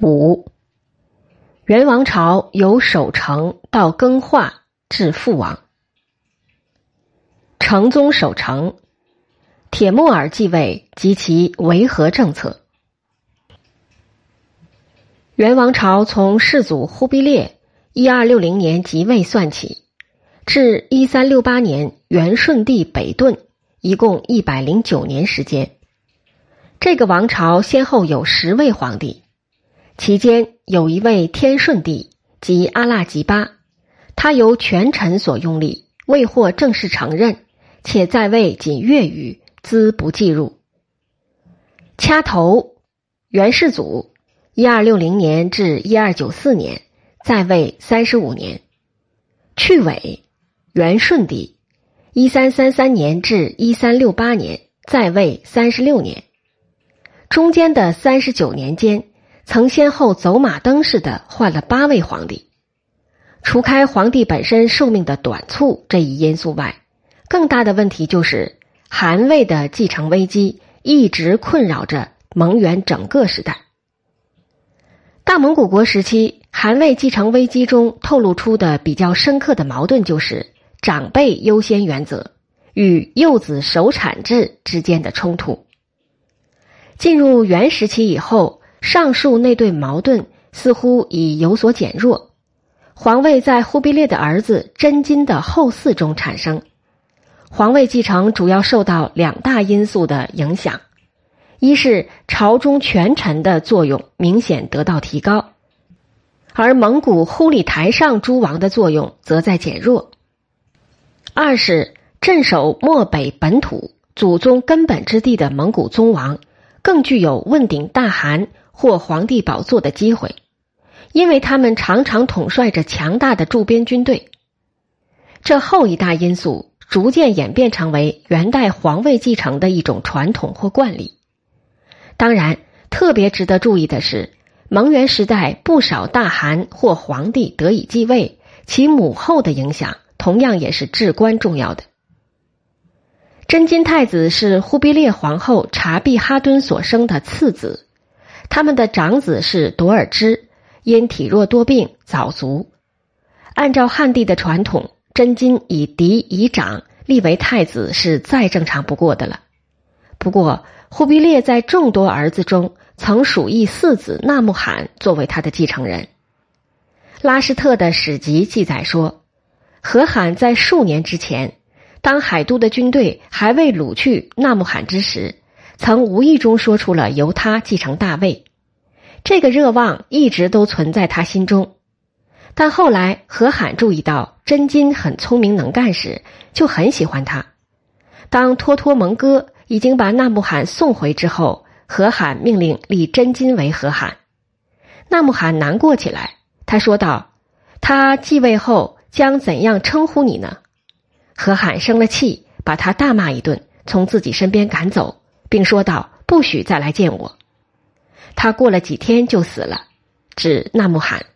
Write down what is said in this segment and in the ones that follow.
五，元王朝由守成到更化至覆亡。成宗守成，铁木儿继位及其维和政策。元王朝从世祖忽必烈一二六零年即位算起，至一三六八年元顺帝北遁，一共一百零九年时间。这个王朝先后有十位皇帝。其间有一位天顺帝，即阿剌吉巴，他由权臣所拥立，未获正式承认，且在位仅月余，兹不计入。掐头元世祖，一二六零年至一二九四年，在位三十五年。去尾元顺帝，一三三三年至一三六八年，在位三十六年。中间的三十九年间。曾先后走马灯似的换了八位皇帝，除开皇帝本身寿命的短促这一因素外，更大的问题就是韩魏的继承危机一直困扰着蒙元整个时代。大蒙古国时期，韩魏继承危机中透露出的比较深刻的矛盾就是长辈优先原则与幼子守产制之间的冲突。进入元时期以后。上述那对矛盾似乎已有所减弱，皇位在忽必烈的儿子真金的后嗣中产生。皇位继承主要受到两大因素的影响：一是朝中权臣的作用明显得到提高，而蒙古忽里台上诸王的作用则在减弱；二是镇守漠北本土、祖宗根本之地的蒙古宗王更具有问鼎大汗。或皇帝宝座的机会，因为他们常常统帅着强大的驻边军队。这后一大因素逐渐演变成为元代皇位继承的一种传统或惯例。当然，特别值得注意的是，蒙元时代不少大汗或皇帝得以继位，其母后的影响同样也是至关重要的。真金太子是忽必烈皇后察必哈敦所生的次子。他们的长子是朵尔之，因体弱多病早卒。按照汉地的传统，真金以嫡以长立为太子是再正常不过的了。不过，忽必烈在众多儿子中，曾属意四子纳木罕作为他的继承人。拉什特的史籍记载说，和罕在数年之前，当海都的军队还未掳去纳木罕之时。曾无意中说出了由他继承大位，这个热望一直都存在他心中。但后来何罕注意到真金很聪明能干时，就很喜欢他。当托托蒙哥已经把纳木罕送回之后，何罕命令立真金为何罕。纳木罕难过起来，他说道：“他继位后将怎样称呼你呢？”何罕生了气，把他大骂一顿，从自己身边赶走。并说道：“不许再来见我。”他过了几天就死了，指纳木罕。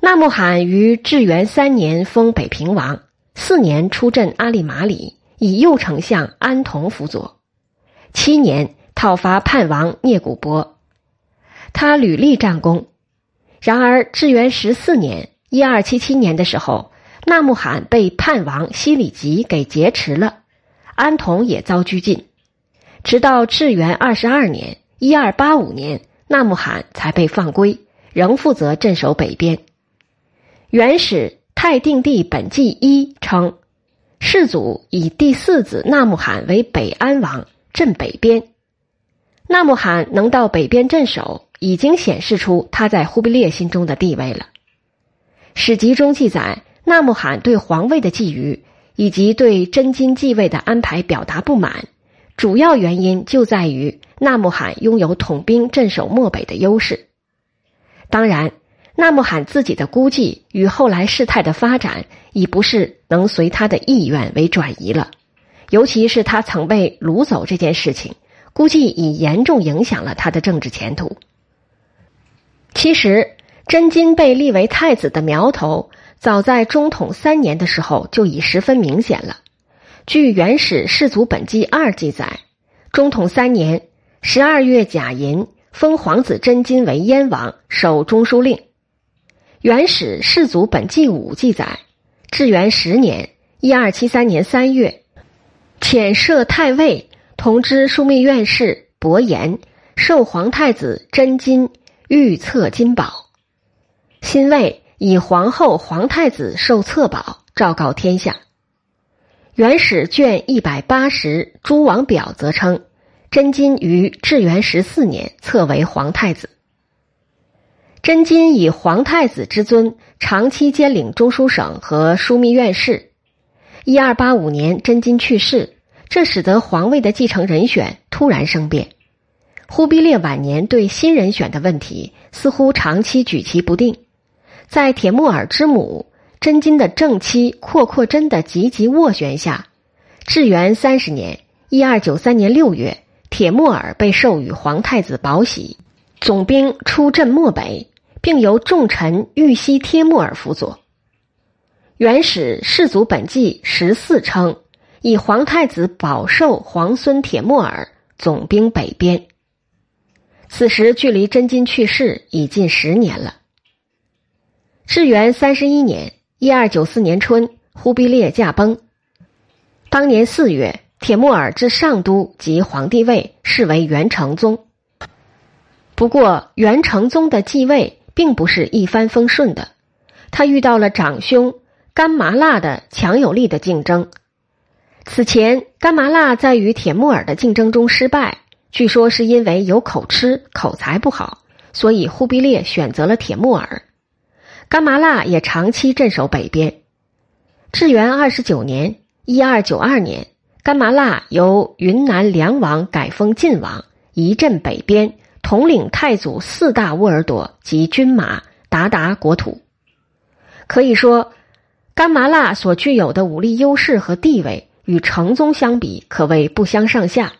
纳木罕于至元三年封北平王，四年出镇阿里马里，以右丞相安童辅佐，七年讨伐叛王聂古波。他屡立战功。然而至元十四年（一二七七年）的时候，纳木罕被叛王西里吉给劫持了，安童也遭拘禁。直到至元二十二年（一二八五年），纳木罕才被放归，仍负责镇守北边。元始太定帝本纪一称，世祖以第四子纳木罕为北安王，镇北边。纳木罕能到北边镇守，已经显示出他在忽必烈心中的地位了。史籍中记载，纳木罕对皇位的觊觎以及对真金继位的安排表达不满。主要原因就在于纳木罕拥有统兵镇守漠北的优势。当然，纳木罕自己的估计与后来事态的发展已不是能随他的意愿为转移了。尤其是他曾被掳走这件事情，估计已严重影响了他的政治前途。其实，真金被立为太子的苗头，早在中统三年的时候就已十分明显了。据《元始世祖本纪二》记载，中统三年十二月甲寅，封皇子真金为燕王，守中书令。《元始世祖本纪五》记载，至元十年（一二七三年）三月，遣设太尉同知枢密院事伯颜授皇太子真金御册金宝。辛未以皇后、皇太子受册宝，昭告天下。《元始》卷一百八十《诸王表》则称。真金于至元十四年册为皇太子。真金以皇太子之尊，长期兼领中书省和枢密院事。一二八五年，真金去世，这使得皇位的继承人选突然生变。忽必烈晚年对新人选的问题似乎长期举棋不定。在铁木儿之母真金的正妻阔阔真的积极斡旋下，至元三十年（一二九三年）六月。铁木儿被授予皇太子宝玺，总兵出镇漠北，并由重臣玉溪帖木儿辅佐。元始世祖本纪十四称，以皇太子保授皇孙铁木儿总兵北边。此时距离真金去世已近十年了。至元三十一年（一二九四年春），忽必烈驾崩。当年四月。铁木儿至上都即皇帝位，是为元成宗。不过，元成宗的继位并不是一帆风顺的，他遇到了长兄甘麻剌的强有力的竞争。此前，甘麻剌在与铁木儿的竞争中失败，据说是因为有口吃、口才不好，所以忽必烈选择了铁木儿。甘麻剌也长期镇守北边。至元二十九年（一二九二年）。甘麻剌由云南梁王改封晋王，移镇北边，统领太祖四大沃尔朵及军马，达达国土。可以说，甘麻剌所具有的武力优势和地位，与成宗相比，可谓不相上下。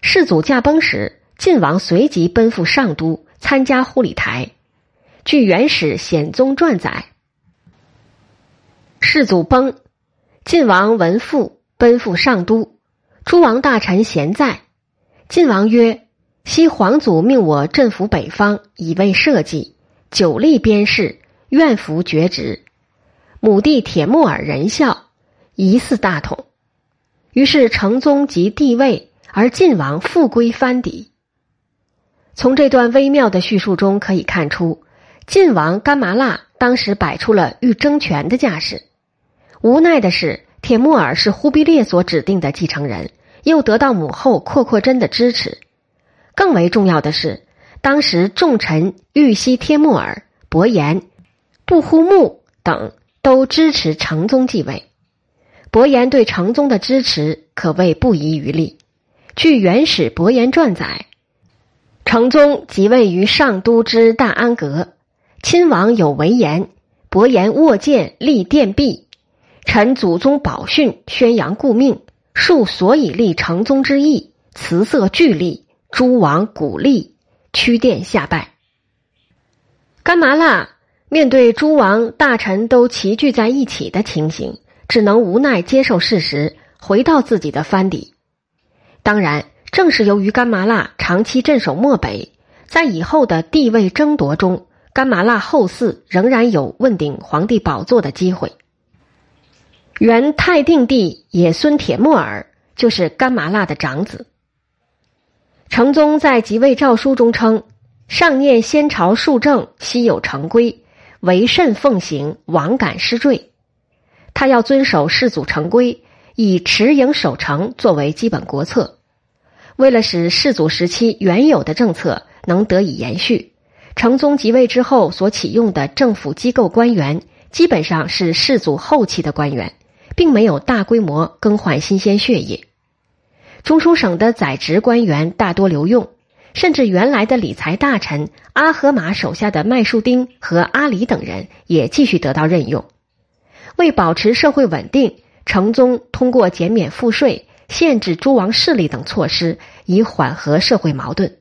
世祖驾崩时，晋王随即奔赴上都参加护理台。据《元始显宗传》载，世祖崩，晋王闻父。奔赴上都，诸王大臣咸在。晋王曰：“昔皇祖命我镇抚北方，以为社稷，久立边事，愿服爵职。母弟铁木儿仁孝，疑似大统。于是成宗即帝位，而晋王复归藩邸。”从这段微妙的叙述中可以看出，晋王甘麻剌当时摆出了欲争权的架势。无奈的是。铁木儿是忽必烈所指定的继承人，又得到母后阔阔真的支持。更为重要的是，当时重臣玉溪帖木儿、伯颜、不忽木等都支持成宗继位。伯颜对成宗的支持可谓不遗余力。据《元始伯颜传》载，成宗即位于上都之大安阁，亲王有为言，伯颜握剑立殿壁。臣祖宗宝训，宣扬故命，述所以立成宗之意，辞色俱立，诸王鼓励，屈殿下拜。甘麻剌面对诸王大臣都齐聚在一起的情形，只能无奈接受事实，回到自己的藩邸。当然，正是由于甘麻剌长期镇守漠北，在以后的地位争夺中，甘麻剌后嗣仍然有问鼎皇帝宝座的机会。元泰定帝也孙铁木儿就是甘麻剌的长子。成宗在即位诏书中称：“上念先朝数政，悉有成规，唯慎奉行，罔敢失坠。”他要遵守世祖成规，以持营守成作为基本国策。为了使世祖时期原有的政策能得以延续，成宗即位之后所启用的政府机构官员，基本上是世祖后期的官员。并没有大规模更换新鲜血液，中书省的在职官员大多留用，甚至原来的理财大臣阿合马手下的麦树丁和阿里等人也继续得到任用。为保持社会稳定，成宗通过减免赋税、限制诸王势力等措施，以缓和社会矛盾。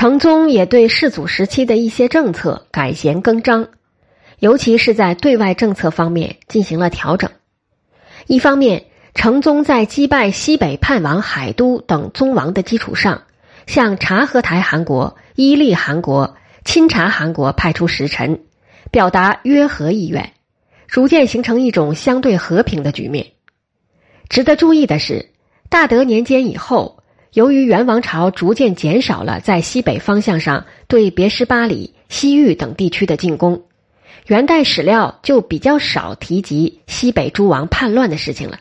成宗也对世祖时期的一些政策改弦更张。尤其是在对外政策方面进行了调整。一方面，成宗在击败西北叛王海都等宗王的基础上，向察合台汗国、伊利汗国、钦察汗国派出使臣，表达约和意愿，逐渐形成一种相对和平的局面。值得注意的是，大德年间以后，由于元王朝逐渐减少了在西北方向上对别什巴里、西域等地区的进攻，元代史料就比较少提及西北诸王叛乱的事情了。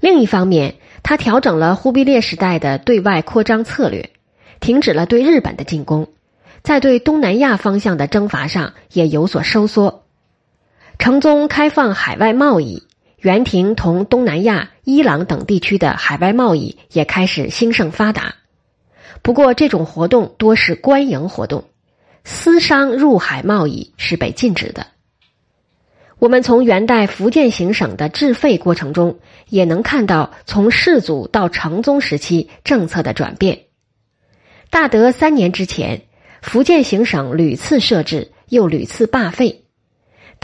另一方面，他调整了忽必烈时代的对外扩张策略，停止了对日本的进攻，在对东南亚方向的征伐上也有所收缩。成宗开放海外贸易，元廷同东南亚、伊朗等地区的海外贸易也开始兴盛发达。不过，这种活动多是官营活动，私商入海贸易是被禁止的。我们从元代福建行省的治废过程中，也能看到从世祖到成宗时期政策的转变。大德三年之前，福建行省屡次设置，又屡次罢废；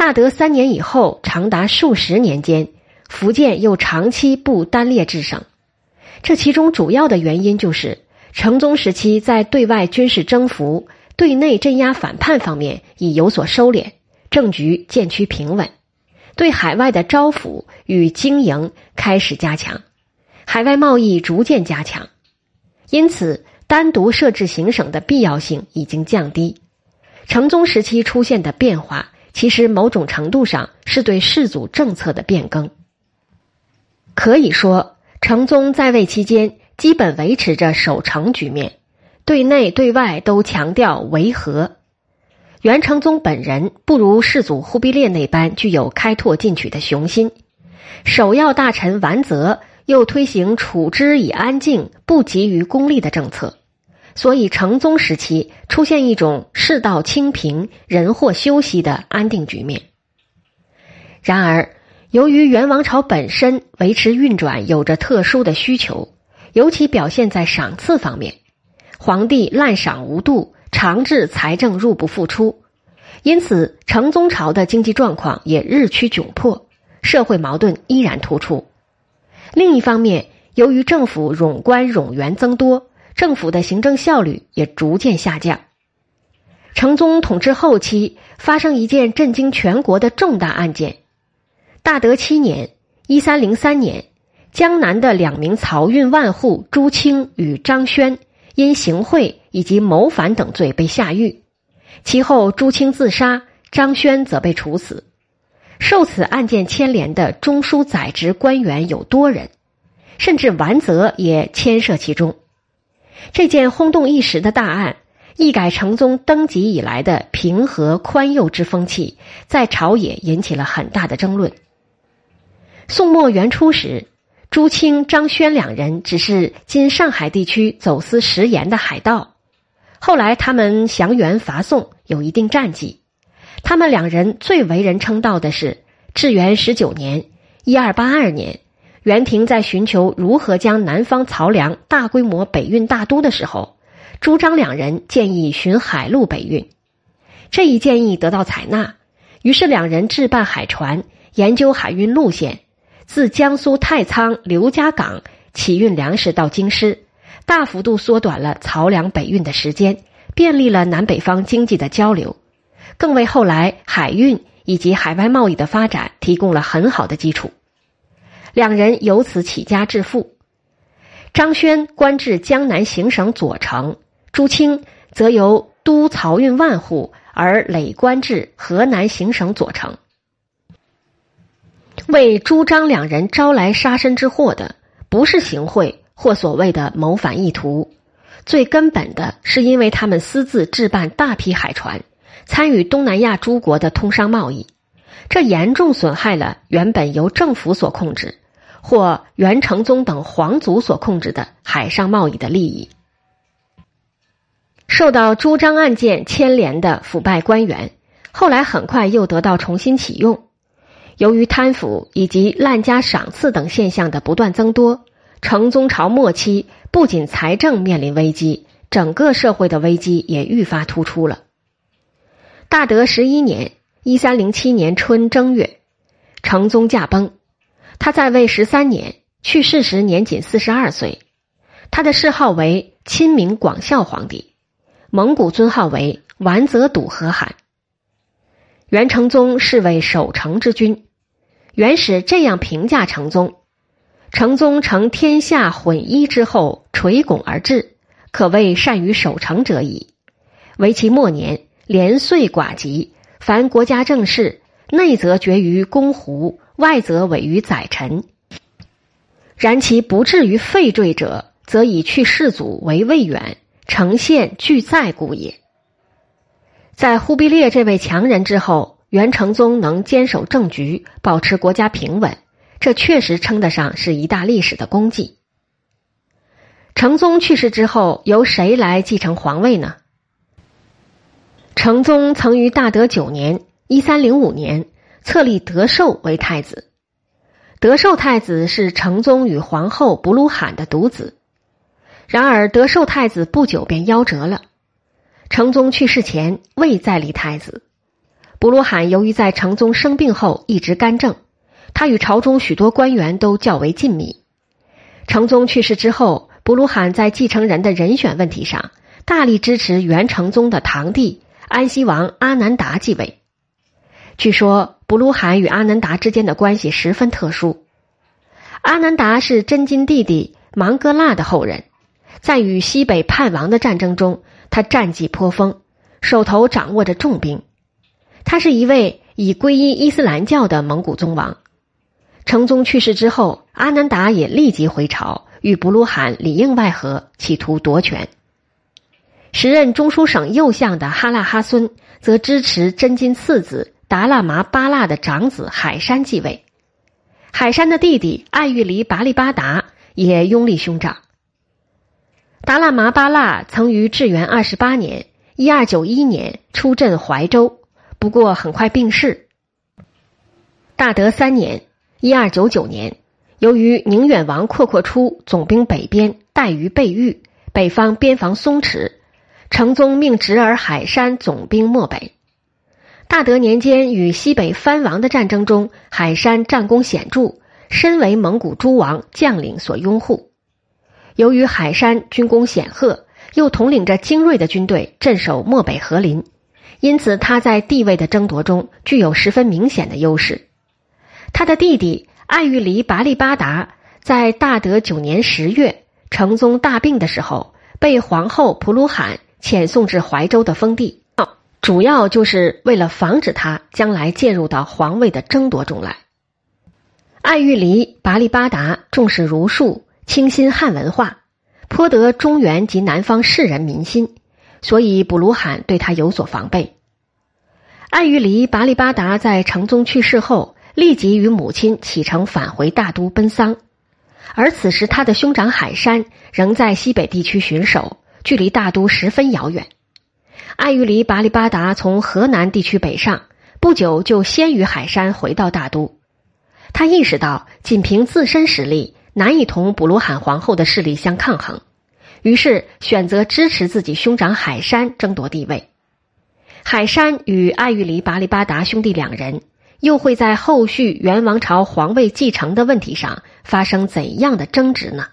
大德三年以后，长达数十年间，福建又长期不单列制省。这其中主要的原因就是成宗时期在对外军事征服、对内镇压反叛方面已有所收敛。政局渐趋平稳，对海外的招抚与经营开始加强，海外贸易逐渐加强，因此单独设置行省的必要性已经降低。成宗时期出现的变化，其实某种程度上是对世祖政策的变更。可以说，成宗在位期间基本维持着守成局面，对内对外都强调维和。元成宗本人不如世祖忽必烈那般具有开拓进取的雄心，首要大臣完泽又推行处之以安静，不急于功利的政策，所以成宗时期出现一种世道清平、人祸休息的安定局面。然而，由于元王朝本身维持运转有着特殊的需求，尤其表现在赏赐方面，皇帝滥赏无度。长治财政入不敷出，因此成宗朝的经济状况也日趋窘迫，社会矛盾依然突出。另一方面，由于政府冗官冗员增多，政府的行政效率也逐渐下降。成宗统治后期发生一件震惊全国的重大案件：大德七年（一三零三年），江南的两名漕运万户朱清与张轩。因行贿以及谋反等罪被下狱，其后朱清自杀，张轩则被处死。受此案件牵连的中书宰执官员有多人，甚至完泽也牵涉其中。这件轰动一时的大案，一改成宗登基以来的平和宽宥之风气，在朝野引起了很大的争论。宋末元初时。朱清、张轩两人只是今上海地区走私食盐的海盗，后来他们降元伐宋，有一定战绩。他们两人最为人称道的是，至元十九年（一二八二年），元廷在寻求如何将南方漕粮大规模北运大都的时候，朱张两人建议寻海路北运。这一建议得到采纳，于是两人置办海船，研究海运路线。自江苏太仓刘家港起运粮食到京师，大幅度缩短了漕粮北运的时间，便利了南北方经济的交流，更为后来海运以及海外贸易的发展提供了很好的基础。两人由此起家致富。张轩官至江南行省左丞，朱清则由都漕运万户而累官至河南行省左丞。为朱张两人招来杀身之祸的，不是行贿或所谓的谋反意图，最根本的是因为他们私自置办大批海船，参与东南亚诸国的通商贸易，这严重损害了原本由政府所控制或元成宗等皇族所控制的海上贸易的利益。受到朱张案件牵连的腐败官员，后来很快又得到重新启用。由于贪腐以及滥加赏赐等现象的不断增多，成宗朝末期不仅财政面临危机，整个社会的危机也愈发突出了。大德十一年（一三零七年春正月），成宗驾崩，他在位十三年，去世时年仅四十二岁。他的谥号为亲明广孝皇帝，蒙古尊号为完泽笃和汗。元成宗是为守成之君，元史这样评价成宗：成宗成天下混一之后，垂拱而治，可谓善于守成者矣。为其末年，连岁寡疾，凡国家政事，内则决于公胡，外则委于宰臣。然其不至于废坠者。则以去世祖为未远，呈现俱在故也。在忽必烈这位强人之后，元成宗能坚守政局，保持国家平稳，这确实称得上是一大历史的功绩。成宗去世之后，由谁来继承皇位呢？成宗曾于大德九年（一三零五年）册立德寿为太子。德寿太子是成宗与皇后不鲁罕的独子。然而，德寿太子不久便夭折了。成宗去世前未再立太子。不鲁罕由于在成宗生病后一直干政，他与朝中许多官员都较为亲密。成宗去世之后，不鲁罕在继承人的人选问题上大力支持元成宗的堂弟安西王阿难达继位。据说，布鲁罕与阿难达之间的关系十分特殊。阿难达是真金弟弟芒哥剌的后人。在与西北叛王的战争中，他战绩颇丰，手头掌握着重兵。他是一位已皈依伊斯兰教的蒙古宗王。成宗去世之后，阿难达也立即回朝，与布鲁罕里应外合，企图夺权。时任中书省右相的哈拉哈孙则支持真金次子达腊麻巴剌的长子海山继位。海山的弟弟爱玉离拔力巴达也拥立兄长。达腊麻巴剌曾于至元二十八年（一二九一年）出镇怀州，不过很快病逝。大德三年（一二九九年），由于宁远王阔阔出总兵北边，待于备御，北方边防松弛，成宗命侄儿海山总兵漠北。大德年间，与西北藩王的战争中，海山战功显著，深为蒙古诸王将领所拥护。由于海山军功显赫，又统领着精锐的军队镇守漠北和林，因此他在地位的争夺中具有十分明显的优势。他的弟弟爱玉离拔力巴达在大德九年十月，成宗大病的时候，被皇后普鲁罕遣送至怀州的封地，主要就是为了防止他将来介入到皇位的争夺中来。爱玉离拔力巴达重视儒术。清新汉文化，颇得中原及南方士人民心，所以卜鲁罕对他有所防备。爱玉离拔力巴达在成宗去世后，立即与母亲启程返回大都奔丧，而此时他的兄长海山仍在西北地区巡守，距离大都十分遥远。爱玉离拔里巴达从河南地区北上，不久就先于海山回到大都。他意识到，仅凭自身实力。难以同卜鲁罕皇后的势力相抗衡，于是选择支持自己兄长海山争夺地位。海山与爱玉离拔里巴达兄弟两人又会在后续元王朝皇位继承的问题上发生怎样的争执呢？